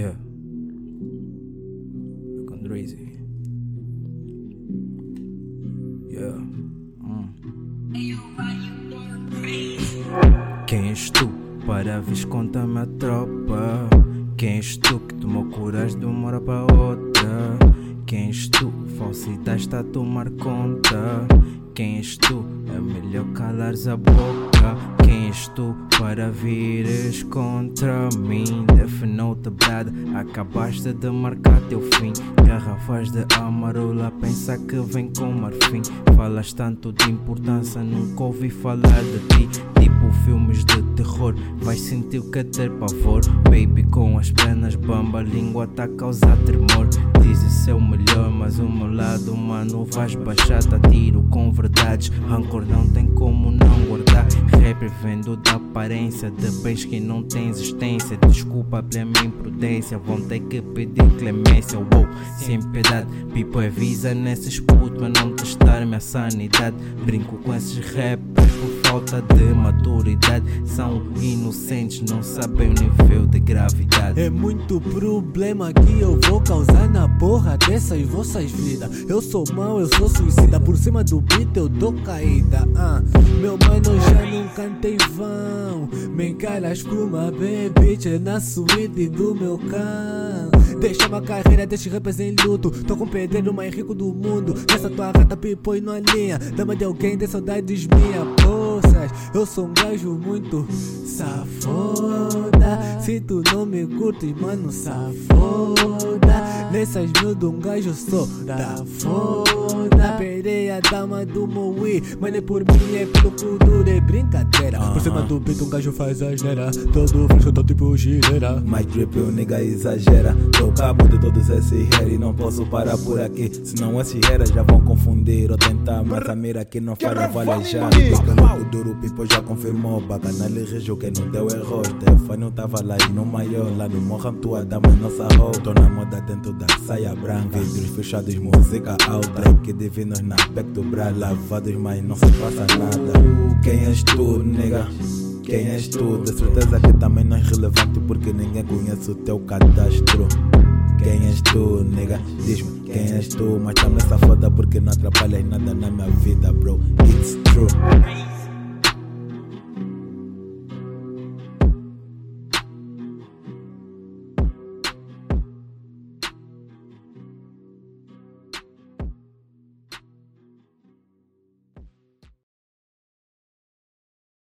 Yeah. Com Drazy. Yeah. Hum. Quem és tu para vis conta-me a tropa? Quem és tu que tomou coragem de uma hora para outra? Quem és tu? Falsidade está a tomar conta. Quem és tu? É melhor calares a boca. Quem és tu para vires contra mim? Death Note brada, acabaste de marcar teu fim. Garrafas de amarula, pensa que vem com marfim. Falas tanto de importância, nunca ouvi falar de ti. Tipo filmes de terror, vais sentir que é ter pavor. Baby, com as pernas bamba, língua tá a causar tremor. Dizes ser o melhor, mas o meu lado, mano, vais baixar, tá tiro com verdades. Rancor não tem como não guardar. Rapper vendo da aparência de bens que não têm existência. Desculpa pela minha imprudência, vão ter que pedir clemência. Wow, sem piedade, Pipo avisa nesses putos, mas não testar minha sanidade. Brinco com esses rappers por falta de maturidade. São inocentes, não sabem o nível de gravidade. É muito problema que eu vou causar na porra dessas vossas vidas. Eu sou mau, eu sou suicida. Por cima do beat eu dou caída. Ah, meu mano já não canta em vão. Me encaras com uma baby na suíte do meu cão. Deixa uma carreira destes rappers em luto. Tô com o pedreiro mais rico do mundo. Nessa tua rata pipo e não linha. Dama de alguém de saudades minha. Poças, eu sou um gajo muito safoda. Se tu não me curtes, mano, safoda. Nessas mil de um gajo sou da foda. Perei a dama do Moui. Mano, é por mim, é pelo futuro, é brincadeira. Por cima do peito, um gajo faz asneira. Todo fresco, tô tipo gileira. My trip, o nigga exagera. Tô cabo de todos esses hair e não posso parar por aqui. Senão esses haters já vão confundir ou tentar. Mas a mira que não falha vale já. O duro pipo já confirmou. Bacana lhe rejo que não deu erro. Stefano tava lá e no maior. Lá no Morram, tua dama é nossa roupa. Tô na moda dentro da saia branca. Vidros fechados, música alta. Que divinos na back do bra. Lavados, mas não se passa nada. Quem és tu, nigga? Quem és tu? De certeza que também não é relevante porque ninguém conhece o teu cadastro. Quem és tu, nigga? Diz-me quem és tu, mas também safada porque não atrapalhas nada na minha vida, bro. It's true.